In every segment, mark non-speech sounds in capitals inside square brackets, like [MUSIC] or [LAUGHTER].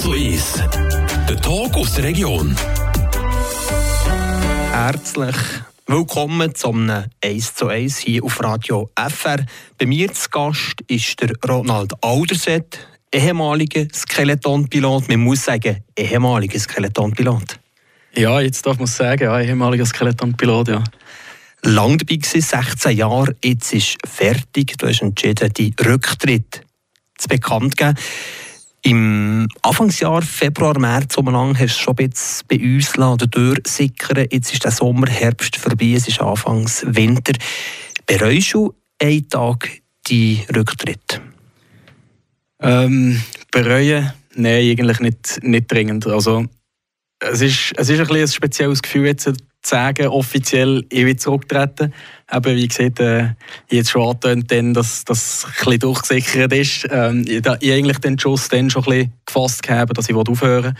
zu 1. Der Talk aus der Region. Herzlich willkommen zum 1 zu 1 hier auf Radio FR. Bei mir zu Gast ist der Ronald Alderset, ehemaliger Skeletonpilot. Man muss sagen, ehemaliger Skeletonpilot. Ja, jetzt darf man sagen, ja, ehemaliger Skeletonpilot, ja. Lang dabei gewesen, 16 Jahre, jetzt ist fertig. Du hast entschieden, die Rücktritt zu bekannt geben. Im Anfangsjahr, Februar, März lang, hast du schon ein bisschen bei uns lassen, durchsickern. Jetzt ist der Sommer, Herbst vorbei, es ist Anfangs Winter. Bereust du einen Tag die Rücktritt? Ähm, bereuen? Nein, eigentlich nicht, nicht dringend. Also, es ist, es ist ein, ein spezielles Gefühl, jetzt zu sagen, offiziell ich will zurücktreten. Eben, wie gesagt, äh, jetzt schon angetönt, dass das ein durchgesichert ist. Ähm, ich habe eigentlich den Schuss dann schon ein bisschen gefasst gehabt, dass ich aufhören will.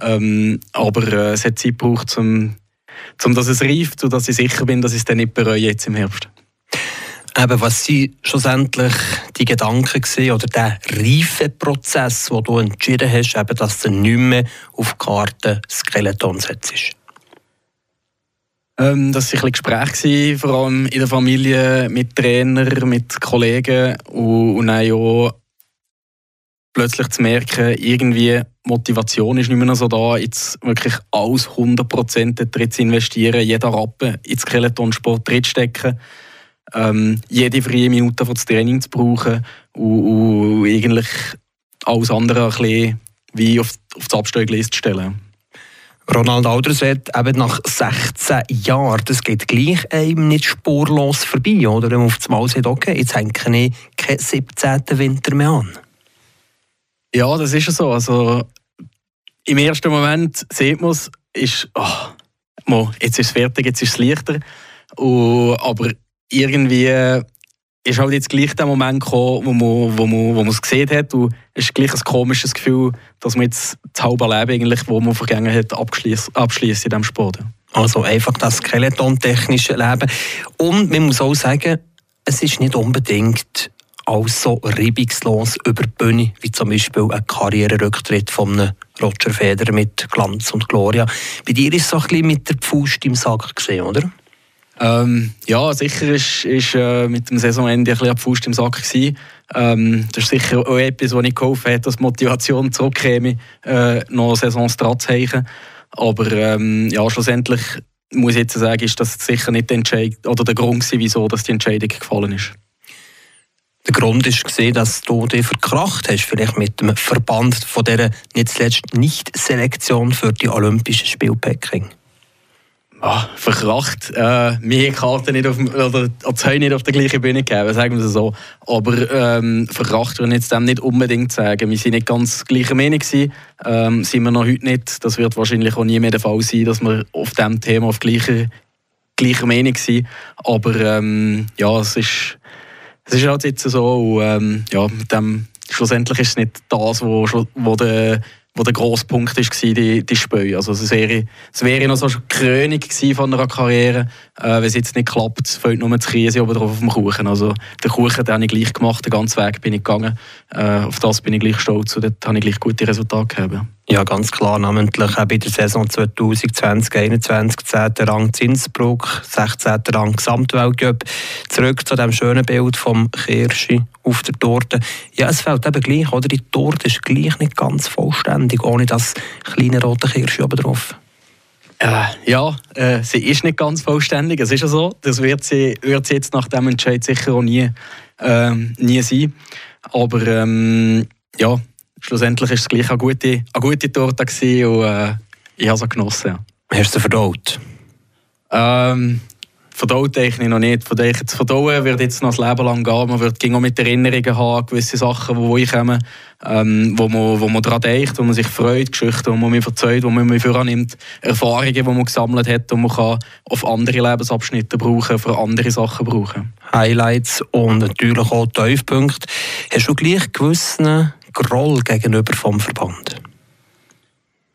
Ähm, aber äh, es hat Zeit gebraucht, um, um dass es reift und dass ich sicher bin, dass ich es dann nicht bereue jetzt im Herbst. Eben, was sind schlussendlich die Gedanken gewesen, oder der Reifeprozess, wo du entschieden hast, eben, dass du nicht mehr auf die Karte Skeleton setzt? Ähm, das waren ein Gespräche, vor allem in der Familie, mit Trainern, mit Kollegen und, und dann auch plötzlich zu merken, irgendwie Motivation ist nicht mehr so da, jetzt wirklich alles 100% drin zu investieren, jeder Rappen ins Skeletonsport drin stecken, ähm, jede freie Minute für das Training zu brauchen und, und eigentlich alles andere ein bisschen wie auf, auf das Abstellgliste stellen. Ronald Alderset, eben nach 16 Jahren, das geht gleich einem nicht spurlos vorbei, oder? Wenn man auf das Mal sagt, okay, jetzt hänge ich keinen 17. Winter mehr an. Ja, das ist so. Also, Im ersten Moment sieht man es, ist, oh, jetzt ist es fertig, jetzt ist es leichter. Und, aber irgendwie ist halt jetzt gleich der Moment gekommen, wo man, wo man, wo man es gesehen hat. Und es ist gleich ein komisches Gefühl, dass man jetzt das halbe Leben, eigentlich, wo man vergangen hat, abschließt in diesem Sport. Also einfach das skeleton-technische Leben. Und man muss auch sagen, es ist nicht unbedingt alles so reibungslos über die Bühne, wie zum Beispiel ein Karriererücktritt von Roger Federer mit Glanz und Gloria. Bei dir ist es so ein bisschen mit der Pfust im Sack gesehen, oder? Ähm, ja, sicher ist, ist äh, mit dem Saisonende ein bisschen Fuß im Sack gewesen. Ähm, das ist sicher auch etwas, was ich geholfen hat, dass die Motivation zurückkäme, äh, noch Saisons dran zu haben. Aber ähm, ja, schlussendlich muss ich jetzt sagen, ist das sicher nicht der oder der Grund gewesen, wieso dass die Entscheidung gefallen ist. Der Grund gesehen, dass du dich verkracht hast, vielleicht mit dem Verband von der nicht zuletzt Nicht-Selektion für die Olympischen Spiele Peking ah, verkracht. Äh, mir Karte nicht auf, oder das nicht auf der gleichen Bühne gegeben, sagen wir es so. Aber ähm, verkracht würde ich jetzt dem nicht unbedingt sagen. Wir sind nicht ganz gleicher Meinung ähm, sind wir noch heute nicht. Das wird wahrscheinlich auch nie mehr der Fall sein, dass wir auf diesem Thema auf gleicher, gleicher Meinung sind. Aber ähm, ja, es ist, es ist halt jetzt so. Und, ähm, ja, mit dem, schlussendlich ist es nicht das, wo, wo der wo der grosse Punkt war, die, die Spiele. Also es wäre, es wäre noch so eine Krönung von einer Karriere. Äh, wenn es jetzt nicht klappt, fällt nur das Käse oben drauf auf dem Kuchen. Also den Kuchen den habe ich gleich gemacht, den ganzen Weg bin ich gegangen. Äh, auf das bin ich gleich stolz und dort habe ich gleich gute Resultate gehabt. Ja, ganz klar, namentlich auch bei der Saison 2020-2021 10. Rang Zinsbruck, 16. Rang Gesamtweltcup. Zurück zu dem schönen Bild vom Kirschi auf der Torte. Ja, es fällt eben gleich, oder? Die Torte ist gleich nicht ganz vollständig, ohne das kleine rote Kirschi oben drauf. Äh, ja, äh, sie ist nicht ganz vollständig, es ist ja so. Das wird sie, wird sie jetzt nach dem Entscheid sicher auch nie, äh, nie sein. Aber ähm, ja, schlussendlich war es gleich eine gute, eine gute Torte und äh, ich habe sie genossen. Ja. Hast du sie verdaut? Ähm, verdaut eigentlich noch nicht. Von der zu verdauen wird jetzt noch das Leben lang gehen. Man wird auch mit Erinnerungen haben, gewisse Sachen, die kommen, ähm, wo man, wo man daran denkt, wo man sich freut, Geschichten, die man mir verzeiht, die man mir vorannimmt, Erfahrungen, die man gesammelt hat und man kann auf andere Lebensabschnitte brauchen, für andere Sachen brauchen. Highlights und natürlich auch Tiefpunkte. Hast du gleich gewissen Groll gegenüber vom Verband?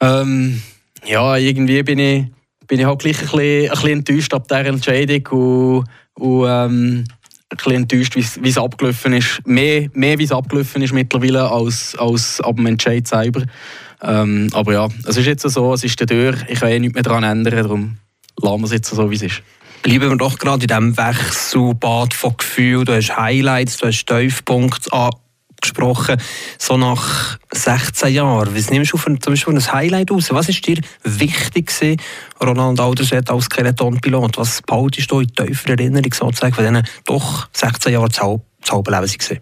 Ähm, ja, irgendwie bin ich bin ich halt gleich ein bisschen, ein bisschen enttäuscht ab dieser Entscheidung und, und ähm, ein bisschen enttäuscht, wie es abgelaufen ist. Mehr, mehr wie es abgelaufen ist mittlerweile als, als ab dem Entscheid selber. Ähm, aber ja, es ist jetzt so, es ist der Tür, ich kann eh nichts mehr daran ändern, darum lassen wir es jetzt so, wie es ist. Bleiben wir doch gerade in diesem Wechselbad von Gefühlen. Du hast Highlights, du hast Tiefpunkte angesprochen. So nach 16 Jahren, was nimmst du für, zum Beispiel ein Highlight aus? Was ist dir wichtig gewesen, Ronald Alderset als Skeletonpilot? Was behaltest du in tiefer Erinnerung sozusagen von diesen doch 16 Jahren das, Halb, das halbe Leben waren?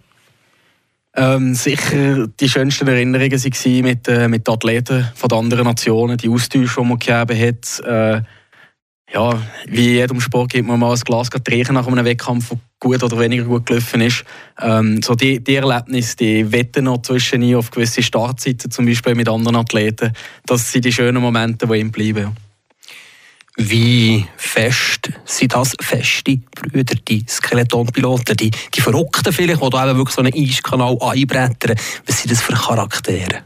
Ähm, sicher die schönsten Erinnerungen waren mit, äh, mit den Athleten von anderen Nationen, die Austausche, die man gegeben hat. Äh, ja, wie jedem Sport gibt man mal ein Glas trinken nach einem Wettkampf, der gut oder weniger gut gelaufen ist. Ähm, so die, die Erlebnisse, die wetten noch zwischen auf gewisse Startzeiten, zum Beispiel mit anderen Athleten. Das sind die schönen Momente, die ihm bleiben. Wie fest sind das feste Brüder, die Skeletonpiloten, die, die Verrückten vielleicht, die da eben wirklich so einen Eiskanal einbrettern? Was sind das für Charaktere?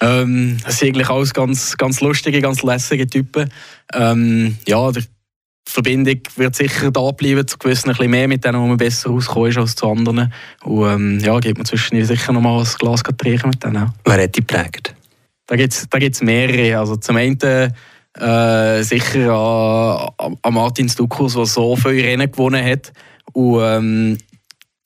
Ähm, das sind eigentlich alles ganz, ganz lustige, ganz lässige Typen. Ähm, ja, die Verbindung wird sicher da bleiben, zu gewissen ein bisschen mehr mit denen, wo man besser rauskommt als zu anderen. Und ähm, ja, gibt man zwischen sicher noch mal ein Glas trinken mit denen. Wer hat die geprägt? Da gibt es da gibt's mehrere. Also zum einen äh, sicher an, an Martin Stukus, der so viele Rennen gewonnen hat. Und ähm,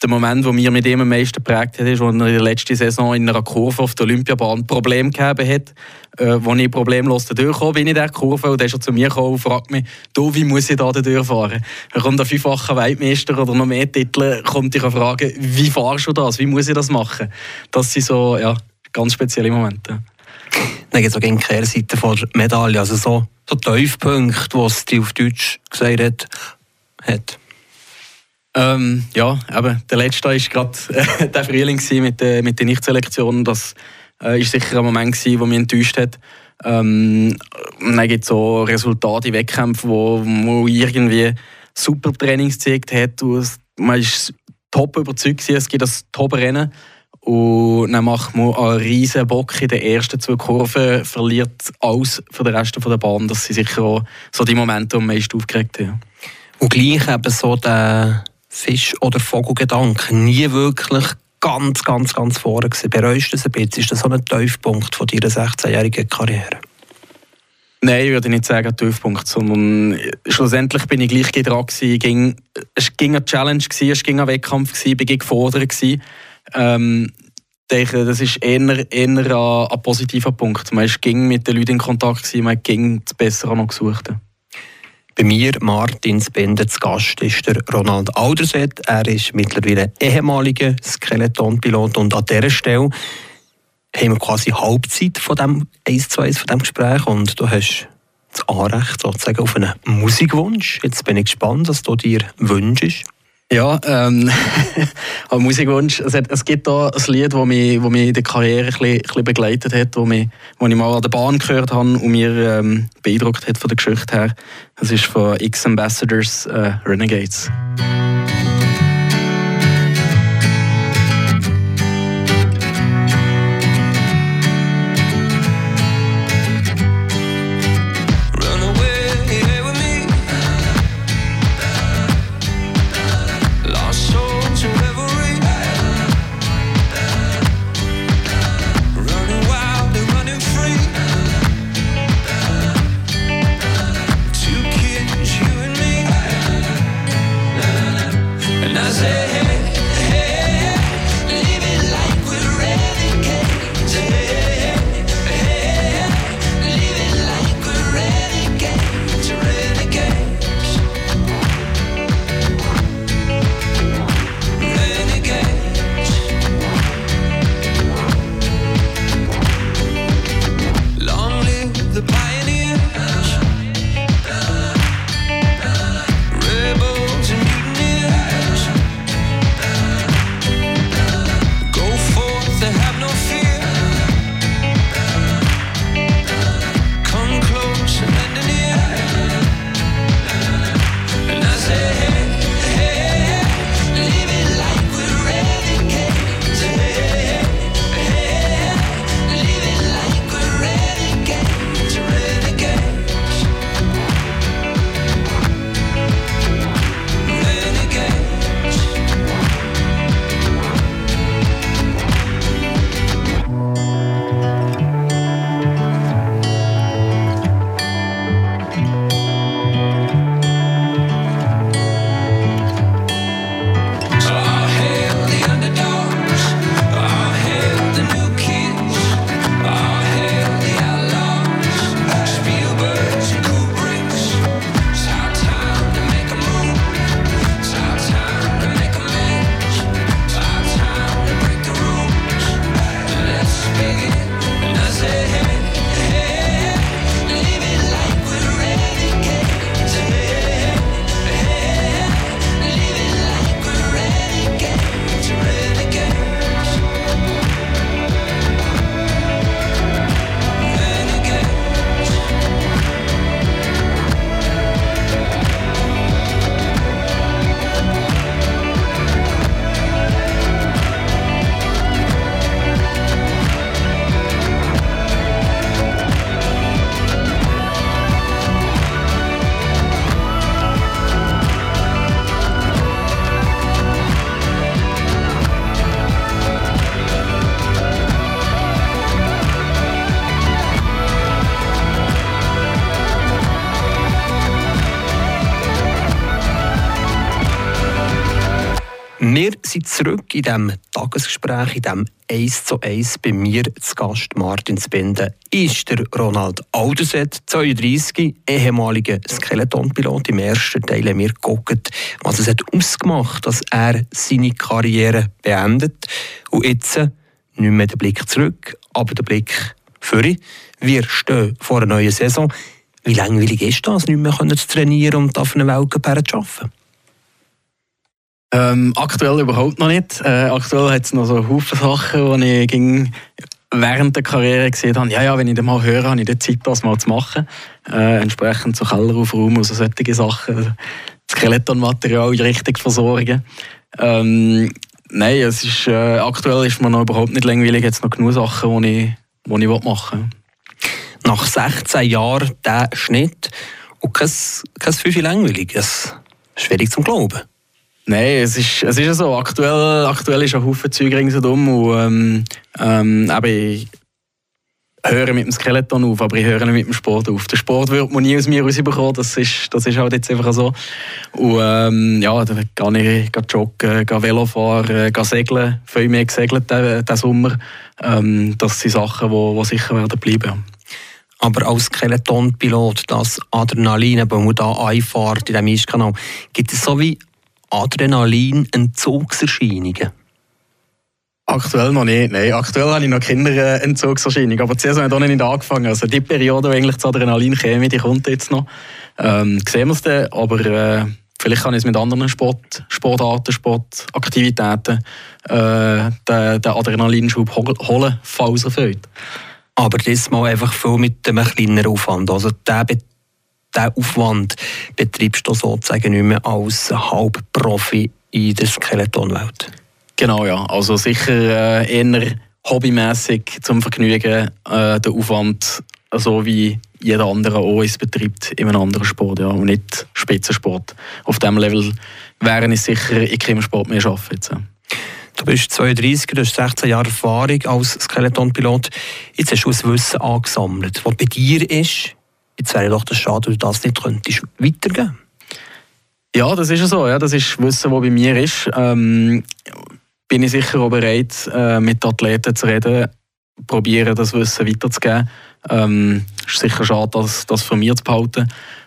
der Moment, der mir mit ihm am meisten geprägt hat, ist, als er in der letzten Saison in einer Kurve auf der Olympiabahn Probleme gehabt hat, äh, wo ich problemlos durchgekommen bin in dieser Kurve. Und dann ist er zu mir gekommen und fragt mich, du, wie muss ich da durchfahren? Er kommt ein fünffacher Weltmeister oder noch mehr Titel, kommt ich fragen, wie fahrst du das? Wie muss ich das machen? Das sind so ja, ganz spezielle Momente. Dann gibt es auch die Kehrseite der Medaille, also so, so Tiefpunkte, was die auf Deutsch gesagt hat. hat. Ähm, ja, eben, der letzte war gerade äh, der Frühling mit, äh, mit der Nichtselektion. Das äh, ist sicher ein Moment, gewesen, der mich enttäuscht hat. Ähm, dann gibt es so Resultate in Wettkämpfen, wo man irgendwie super Trainings gezeigt hat. Man ist top überzeugt, es gibt das Top-Rennen. Und dann macht man einen riesen Bock in den ersten zwei Kurven, verliert alles für den Rest der Bahn. Das sind sicher auch so die Momente, die am meisten aufgeregt haben. Und gleich eben so der Fisch- oder Vogelgedanken nie wirklich ganz, ganz, ganz vorne gewesen. Bereust du es ein bisschen? Ist das so ein Tiefpunkt von deiner 16-jährigen Karriere? Nein, ich würde nicht sagen Tiefpunkt, sondern schlussendlich bin ich gleich dran gewesen. Es ging eine Challenge, gewesen, es ging ein Wettkampf, ich bin gefordert. Ähm, ich denke, das ist eher, eher ein, ein positiver Punkt. Man ging mit den Leuten in Kontakt, man ging das Bessere noch gesucht. Bei mir, Martin Bender, zu Gast ist der Ronald Alderset. Er ist mittlerweile ehemaliger Skeletonpilot und an dieser Stelle haben wir quasi Halbzeit von dem 1 zu 1 von dem Gespräch und du hast das Anrecht sozusagen auf einen Musikwunsch. Jetzt bin ich gespannt, was du dir wünschst. Ja, ähm, [LAUGHS] Musikwunsch. Es, hat, es gibt da ein Lied, das mich, das mich in der Karriere ein bisschen, ein bisschen begleitet hat, das mich, wo ich mal an der Bahn gehört habe und mir ähm, beeindruckt hat von der Geschichte her. Das ist von X-Ambassadors äh, Renegades. Sind zurück in diesem Tagesgespräch, in diesem 1 zu 1 bei mir zu Gast Martin Spende ist der Ronald Alderset, 32, ehemaliger Skeletonpilot. Im ersten Teil haben wir geguckt, was es hat ausgemacht dass er seine Karriere beendet. Und jetzt nicht mehr der Blick zurück, aber der Blick für Wir stehen vor einer neuen Saison. Wie langweilig ist das, nicht mehr zu trainieren und auf einer Weltcup zu arbeiten? Ähm, aktuell überhaupt noch nicht. Äh, aktuell hat es noch so Haufen Sachen, die ich ging während der Karriere gesehen habe, ja, ja, wenn ich das mal höre, habe ich die Zeit, das mal zu machen. Äh, entsprechend so Kelleraufraum und so solche Sachen. Skeletonmaterial richtig versorgen. Ähm, nein, es ist, äh, aktuell ist mir noch überhaupt nicht langweilig. Jetzt noch genug Sachen, die ich, die ich machen will. Nach 16 Jahren der Schnitt und kein, kein Fünfe langweilig. Das ist schwierig zu glauben. Nein, es ist, es ist ja so. Aktuell, aktuell ist ein Haufen Zeug ringsherum. Und, ähm, ähm, ich höre mit dem Skeleton auf, aber ich höre nicht mit dem Sport auf. Der Sport wird man nie aus mir rausbekommen. Das ist, das ist halt jetzt einfach so. Und ähm, ja, da gehe ich gehe joggen, gehe Velo fahren, gehe segeln. Viel mehr gesegelt diesen, Sommer. Ähm, das sind Sachen, die, die sicher werden bleiben. Aber als Skeletonpilot, das Adrenalin, wenn man da einfahrt in diesem Eiskanal, gibt es so wie Adrenalin-Entzugserscheinungen? Aktuell noch nicht. Nein, aktuell habe ich noch Kinderentzugserscheinungen. Aber die Saison hat auch noch nicht angefangen. Also die Periode, wo eigentlich das Adrenalin käme, die kommt jetzt noch. Ähm, sehen wir es dann. Aber äh, vielleicht kann ich es mit anderen Sport, Sportarten, Sportaktivitäten äh, den, den Adrenalinschub holen, falls er fehlt. Aber das mal einfach viel mit einem kleineren Aufwand. Also der diesen Aufwand betreibst du sozusagen nicht mehr als Halbprofi in der Skeletonwelt. Genau, ja. Also sicher äh, eher hobbymäßig zum Vergnügen äh, der Aufwand, so wie jeder andere auch es betreibt in einem anderen Sport ja, und nicht Spitzensport. Auf diesem Level wäre ich sicher in keinem Sport mehr arbeiten. Du bist 32, du hast 16 Jahre Erfahrung als Skeletonpilot. Jetzt hast du ein Wissen angesammelt, was bei dir ist, Jetzt wäre doch das schade, wenn du das nicht könntest weitergeben Ja, das ist so. Ja. Das ist Wissen, das bei mir ist. Ähm, bin ich sicher auch bereit, äh, mit Athleten zu reden, probieren, das Wissen weiterzugeben. Ähm, ist sicher schade, das, das von mir zu behalten,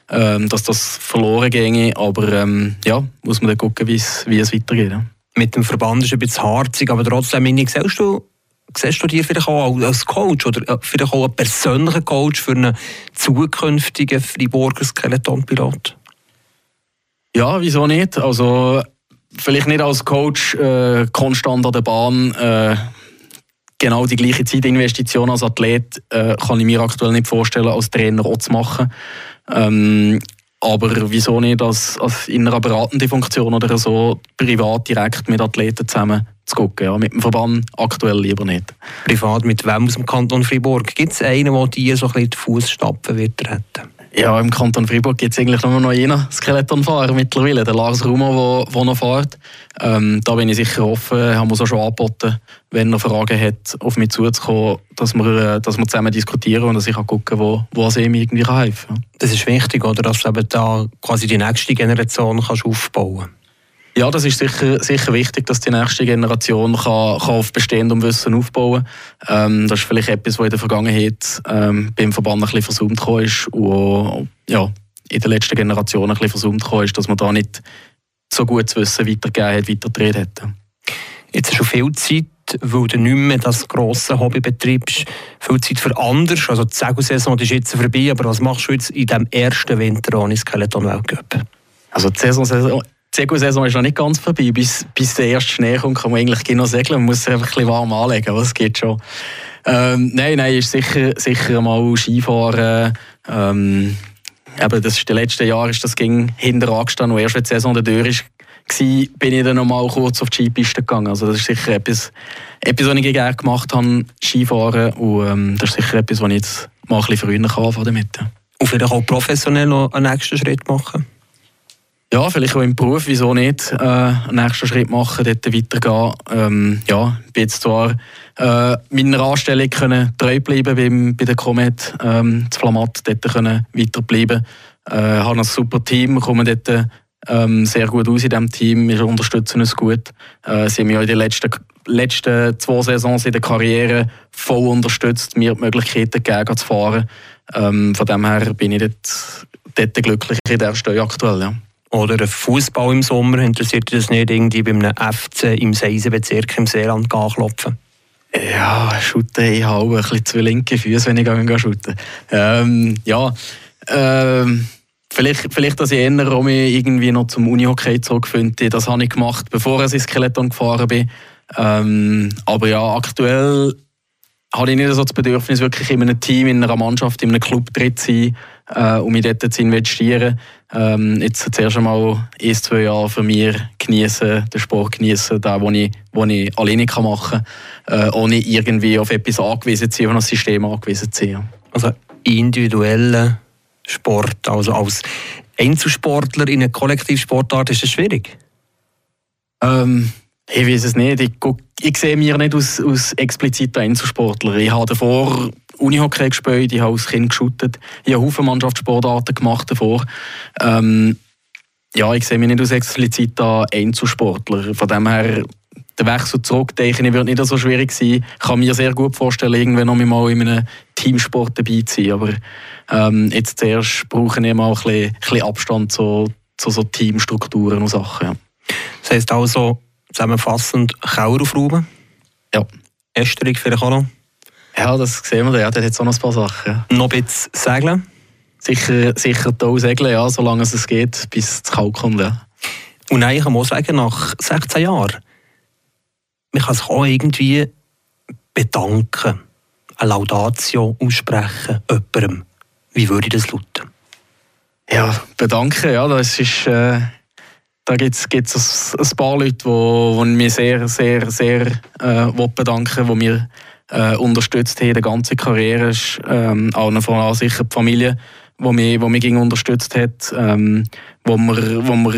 ähm, dass das verloren ginge. Aber ähm, ja, muss man dann gucken, wie es weitergeht. Ja. Mit dem Verband ist es ein bisschen harzig, aber trotzdem, meine, siehst du siehst du dir vielleicht auch als Coach oder äh, vielleicht auch als persönlicher Coach für einen zukünftigen Freiburger Skeletonpilot? Ja, wieso nicht? Also vielleicht nicht als Coach äh, konstant an der Bahn. Äh, genau die gleiche Zeitinvestition als Athlet äh, kann ich mir aktuell nicht vorstellen, als Trainer auch zu machen. Ähm, aber wieso nicht als, als in einer beratenden Funktion oder so privat direkt mit Athleten zusammen zu gucken. Ja. Mit dem Verband aktuell lieber nicht. Privat mit wem aus dem Kanton Fribourg? Gibt es einen, der dir so ein bisschen die Fußstapfen wird treten? Ja, im Kanton Fribourg gibt es eigentlich nur noch einen Skeletonfahrer mittlerweile, der Lars Rumo, der noch fährt. Ähm, da bin ich sicher offen, haben wir auch schon angeboten, wenn er Fragen hat, auf mich zuzukommen, dass wir, äh, dass wir zusammen diskutieren und dass ich auch gucken wo, wo es ihm irgendwie helfen kann. Das ist wichtig, oder? dass du eben da quasi die nächste Generation kannst aufbauen kannst. Ja, das ist sicher, sicher wichtig, dass die nächste Generation kann, kann auf bestehendem Wissen aufbauen kann. Ähm, das ist vielleicht etwas, was in der Vergangenheit ähm, beim Verband ein bisschen versäumt ist und ja, in der letzten Generation ein bisschen versäumt ist, dass man da nicht so gutes Wissen weitergegeben hat, weitergedreht hat. Jetzt hast du viel Zeit, weil du nicht mehr das grosse Hobby betreibst, viel Zeit für anders. Also die Segelsaison ist jetzt vorbei, aber was machst du jetzt in diesem ersten Winter ohne Skeleton-Weltcup? Also die Saison, die Segel-Saison ist noch nicht ganz vorbei. Bis, bis der erste Schnee kommt, kann man eigentlich noch segeln. Man muss sich einfach ein bisschen warm anlegen, aber es geht schon. Ähm, nein, nein, ist sicher, sicher mal Skifahren. Ähm, eben, das ist, die letzten Jahre ist das ging hinter angestanden, und erst wenn die Saison der Tür ist, war, bin ich dann noch mal kurz auf die Skipiste gegangen. Also das ist sicher etwas, etwas was ich gerne gemacht habe, Skifahren. Und ähm, das ist sicher etwas, was ich jetzt mal ein bisschen früher anfangen damit. Und vielleicht auch professionell noch einen nächsten Schritt machen? Ja, vielleicht auch im Beruf, wieso nicht äh, einen nächsten Schritt machen, dort weitergehen. Ähm, ja, ich bin jetzt zwar äh, meiner Anstellung können treu bleiben beim, bei der Comet, ähm, zu Flamatt, dort können weiterbleiben. Äh, habe ein super Team, komme dort ähm, sehr gut aus in diesem Team. Wir unterstützen uns gut. Äh, sie haben mich ja in den letzten, letzten zwei Saisons in der Karriere voll unterstützt, mir die Möglichkeiten gegeben zu fahren. Ähm, von dem her bin ich dort, dort glücklich in der Stelle aktuell. Ja. Oder Fußball im Sommer, interessiert dich das nicht irgendwie bei einem FC im Seisenbezirk im Seeland anklopfen? Ja, shooten, ich habe ein bisschen zu linke Füße, wenn ich gehe shooten. Ähm, ja, ähm, vielleicht, vielleicht, dass ich eher mich irgendwie noch zum Unihockey zurückfinde. Das habe ich gemacht, bevor ich ins Skeleton gefahren bin. Ähm, aber ja, aktuell habe ich nicht so das Bedürfnis, wirklich in einem Team, in einer Mannschaft, in einem Club drin zu sein, äh, um mich dort zu investieren. Ähm, jetzt zuerst einmal ein, zwei Jahre für mich genießen, den Sport genießen, den, den ich, ich alleine machen kann, äh, ohne irgendwie auf etwas angewiesen zu sein, auf ein System angewiesen zu sein. Also individueller Sport, also als Einzelsportler in einer Kollektivsportart, ist das schwierig? Ähm, ich weiß es nicht. Ich, ich sehe mich nicht als, als expliziter Einzelsportler. Ich habe davor Unihockey gespielt, ich habe als Kind geschuttet, ich habe Haufen Mannschaftssportarten gemacht davor. Ähm, ja, ich sehe mich nicht als expliziter Einzelsportler. Von dem her, der Wechsel zurück, denke ich, wird nicht so schwierig sein. Ich kann mir sehr gut vorstellen, irgendwann noch mal in einem Teamsport dabei zu sein. Aber ähm, jetzt zuerst brauche ich mal ein bisschen, ein bisschen Abstand zu, zu so Teamstrukturen und Sachen. Ja. Das heisst also, zusammenfassend Kauer aufräumen. Ja. Esterung vielleicht auch noch. Ja, das sehen wir. Ja, der hat jetzt auch noch ein paar Sachen. Noch ein bisschen segeln. Sicher, sicher da segeln, ja, solange es geht, bis es kalt kommt. Ja. Und nein, ich kann sagen, nach 16 Jahren, man kann sich auch irgendwie bedanken, eine Laudatio aussprechen, jemandem. Wie würde das lauten? Ja, bedanken, ja, das ist... Äh da gibt es ein, paar Leute, die, die mich sehr, sehr, sehr äh, bedanken die mir äh, unterstützt haben in der ganzen Karriere. Ist, ähm, auch vor allem sicher die Familie, die mich, die mich unterstützt hat, ähm, wo wir, wo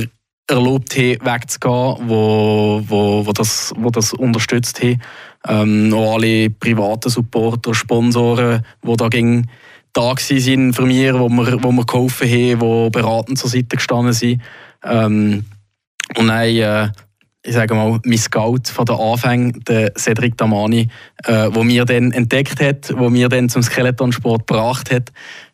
erlaubt haben, wegzugehen, wo, wo, wo, das, wo das unterstützt haben. Ähm, auch alle privaten Supporter, Sponsoren, die da ging, da waren für mich, wo wir, wo wir geholfen haben, die beratend zur Seite gestanden sind. Ähm, und dann, äh, ich sage mal, mein Scout von der Anfang, der Cedric Damani, äh, wo mir dann entdeckt hat, wo mir dann zum Skeletonsport gebracht hat,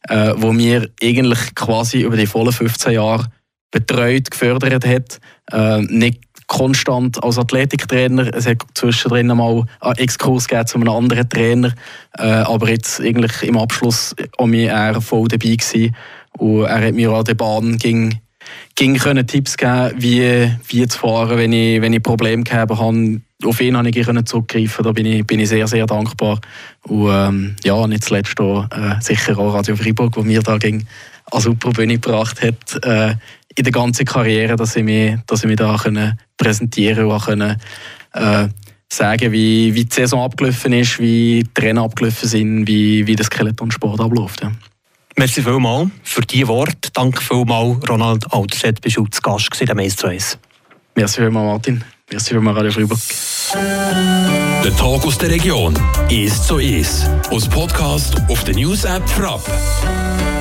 äh, wo mir eigentlich quasi über die vollen 15 Jahre betreut, gefördert hat, äh, nicht konstant als Athletiktrainer. Es hat zwischendrin mal einen Exkurs gegeben zu einem anderen Trainer, äh, aber jetzt eigentlich im Abschluss auch mir er voll dabei gewesen. Und er hat mir an der Bahn ging ging können Tipps geben, wie, wie zu fahren, wenn ich, wenn ich Probleme gehabt habe. Auf ihn konnte ich zurückgreifen, da bin ich, bin ich sehr, sehr dankbar. Und ähm, ja, nicht zuletzt auch, äh, sicher auch Radio Freiburg, wo mir da ging, eine super Bühne gebracht hat, äh, in der ganzen Karriere, dass ich mich, dass ich mich da können präsentieren und können, äh, sagen, wie, wie die Saison abgelaufen ist, wie die Trainer abgelaufen sind, wie, wie der Skeletonsport abläuft. Ja. Merci vielmals für diese Worte. Danke vielmals, Ronald Alterset, bist du zu Gast am 1 zu 1. Merci vielmals, Martin. Merci vielmals, Radio Freiburg. Der Tag aus der Region. 1 zu 1. Aus Podcast auf der News-App Frapp.